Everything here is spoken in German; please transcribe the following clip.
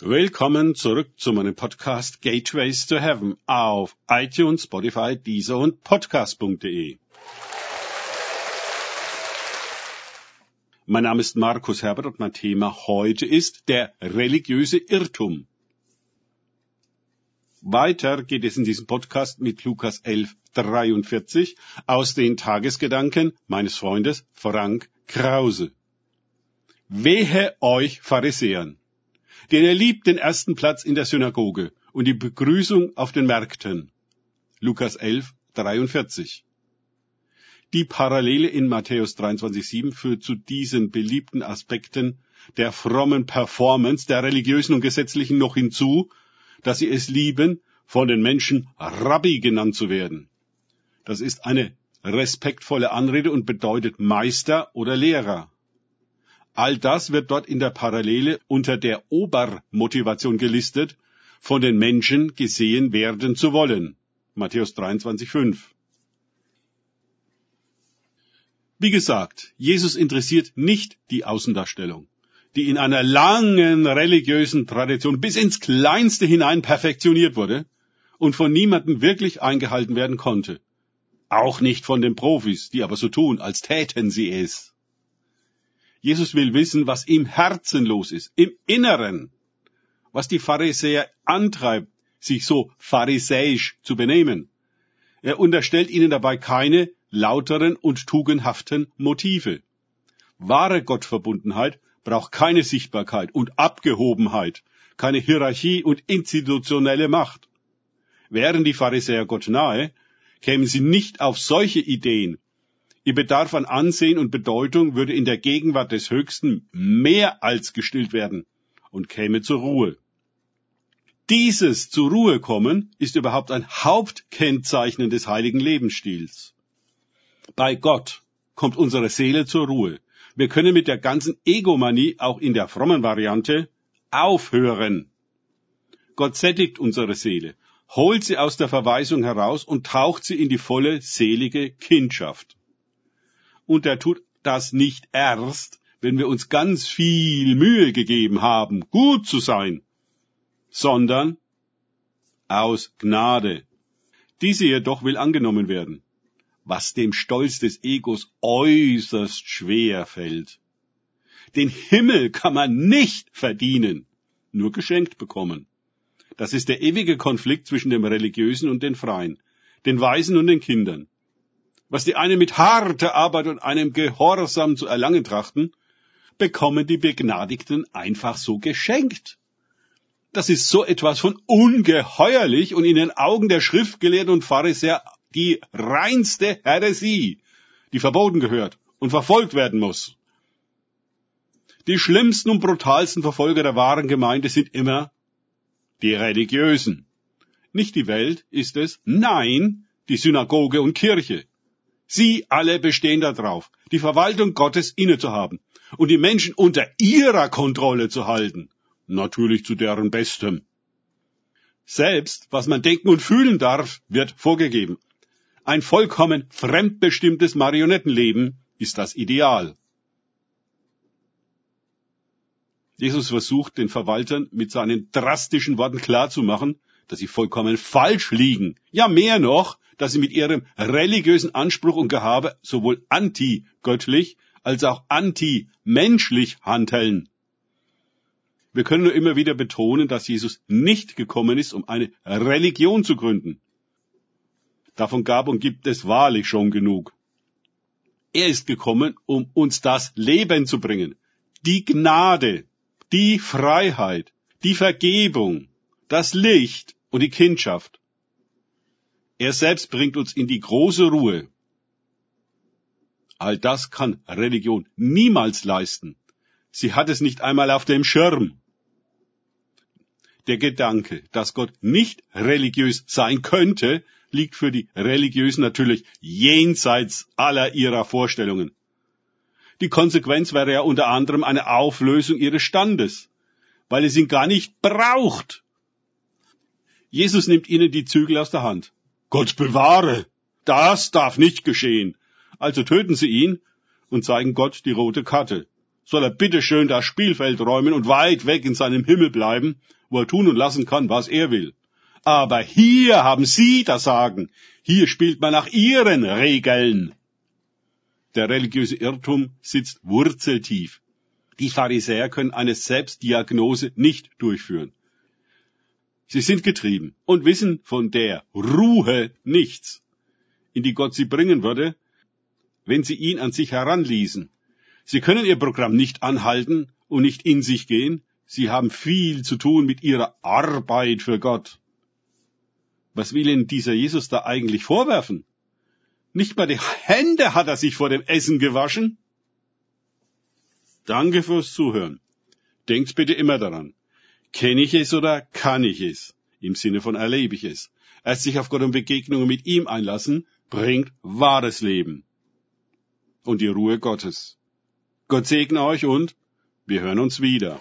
Willkommen zurück zu meinem Podcast Gateways to Heaven auf iTunes, Spotify, Deezer und Podcast.de. Mein Name ist Markus Herbert und mein Thema heute ist der religiöse Irrtum. Weiter geht es in diesem Podcast mit Lukas 11, 43 aus den Tagesgedanken meines Freundes Frank Krause. Wehe euch Pharisäern! Denn er liebt den ersten Platz in der Synagoge und die Begrüßung auf den Märkten. Lukas 11, 43. Die Parallele in Matthäus 23,7 führt zu diesen beliebten Aspekten der frommen Performance der religiösen und gesetzlichen noch hinzu, dass sie es lieben, von den Menschen Rabbi genannt zu werden. Das ist eine respektvolle Anrede und bedeutet Meister oder Lehrer. All das wird dort in der Parallele unter der Obermotivation gelistet, von den Menschen gesehen werden zu wollen. Matthäus 23,5. Wie gesagt, Jesus interessiert nicht die Außendarstellung, die in einer langen religiösen Tradition bis ins Kleinste hinein perfektioniert wurde und von niemandem wirklich eingehalten werden konnte. Auch nicht von den Profis, die aber so tun, als täten sie es. Jesus will wissen, was im Herzen los ist, im Inneren, was die Pharisäer antreibt, sich so pharisäisch zu benehmen. Er unterstellt ihnen dabei keine lauteren und tugendhaften Motive. Wahre Gottverbundenheit braucht keine Sichtbarkeit und Abgehobenheit, keine Hierarchie und institutionelle Macht. Wären die Pharisäer Gott nahe, kämen sie nicht auf solche Ideen, Ihr Bedarf an Ansehen und Bedeutung würde in der Gegenwart des Höchsten mehr als gestillt werden und käme zur Ruhe. Dieses zur Ruhe kommen ist überhaupt ein Hauptkennzeichen des heiligen Lebensstils. Bei Gott kommt unsere Seele zur Ruhe. Wir können mit der ganzen Egomanie auch in der frommen Variante aufhören. Gott sättigt unsere Seele, holt sie aus der Verweisung heraus und taucht sie in die volle selige Kindschaft und er tut das nicht erst, wenn wir uns ganz viel Mühe gegeben haben, gut zu sein, sondern aus Gnade. Diese jedoch will angenommen werden, was dem Stolz des Egos äußerst schwer fällt. Den Himmel kann man nicht verdienen, nur geschenkt bekommen. Das ist der ewige Konflikt zwischen dem Religiösen und den Freien, den Weisen und den Kindern was die einen mit harter Arbeit und einem Gehorsam zu erlangen trachten, bekommen die Begnadigten einfach so geschenkt. Das ist so etwas von ungeheuerlich und in den Augen der Schriftgelehrten und Pharisäer die reinste Häresie, die verboten gehört und verfolgt werden muss. Die schlimmsten und brutalsten Verfolger der wahren Gemeinde sind immer die Religiösen. Nicht die Welt ist es, nein, die Synagoge und Kirche. Sie alle bestehen darauf, die Verwaltung Gottes innezuhaben und die Menschen unter ihrer Kontrolle zu halten, natürlich zu deren Bestem. Selbst, was man denken und fühlen darf, wird vorgegeben. Ein vollkommen fremdbestimmtes Marionettenleben ist das Ideal. Jesus versucht den Verwaltern mit seinen drastischen Worten klarzumachen, dass sie vollkommen falsch liegen. Ja, mehr noch, dass sie mit ihrem religiösen Anspruch und Gehabe sowohl anti-göttlich als auch anti-menschlich handeln. Wir können nur immer wieder betonen, dass Jesus nicht gekommen ist, um eine Religion zu gründen. Davon gab und gibt es wahrlich schon genug. Er ist gekommen, um uns das Leben zu bringen, die Gnade, die Freiheit, die Vergebung, das Licht und die Kindschaft. Er selbst bringt uns in die große Ruhe. All das kann Religion niemals leisten. Sie hat es nicht einmal auf dem Schirm. Der Gedanke, dass Gott nicht religiös sein könnte, liegt für die Religiösen natürlich jenseits aller ihrer Vorstellungen. Die Konsequenz wäre ja unter anderem eine Auflösung ihres Standes, weil es ihn gar nicht braucht. Jesus nimmt ihnen die Zügel aus der Hand. Gott bewahre! Das darf nicht geschehen. Also töten sie ihn und zeigen Gott die rote Karte. soll er bitteschön das Spielfeld räumen und weit weg in seinem Himmel bleiben, wo er tun und lassen kann, was er will. Aber hier haben Sie das Sagen. Hier spielt man nach Ihren Regeln. Der religiöse Irrtum sitzt wurzeltief. Die Pharisäer können eine Selbstdiagnose nicht durchführen. Sie sind getrieben und wissen von der Ruhe nichts, in die Gott sie bringen würde, wenn sie ihn an sich heranließen. Sie können ihr Programm nicht anhalten und nicht in sich gehen. Sie haben viel zu tun mit ihrer Arbeit für Gott. Was will Ihnen dieser Jesus da eigentlich vorwerfen? Nicht mal die Hände hat er sich vor dem Essen gewaschen. Danke fürs Zuhören. Denkt bitte immer daran. Kenne ich es oder kann ich es? Im Sinne von erlebe ich es. Erst sich auf Gott und Begegnungen mit ihm einlassen, bringt wahres Leben. Und die Ruhe Gottes. Gott segne euch und wir hören uns wieder.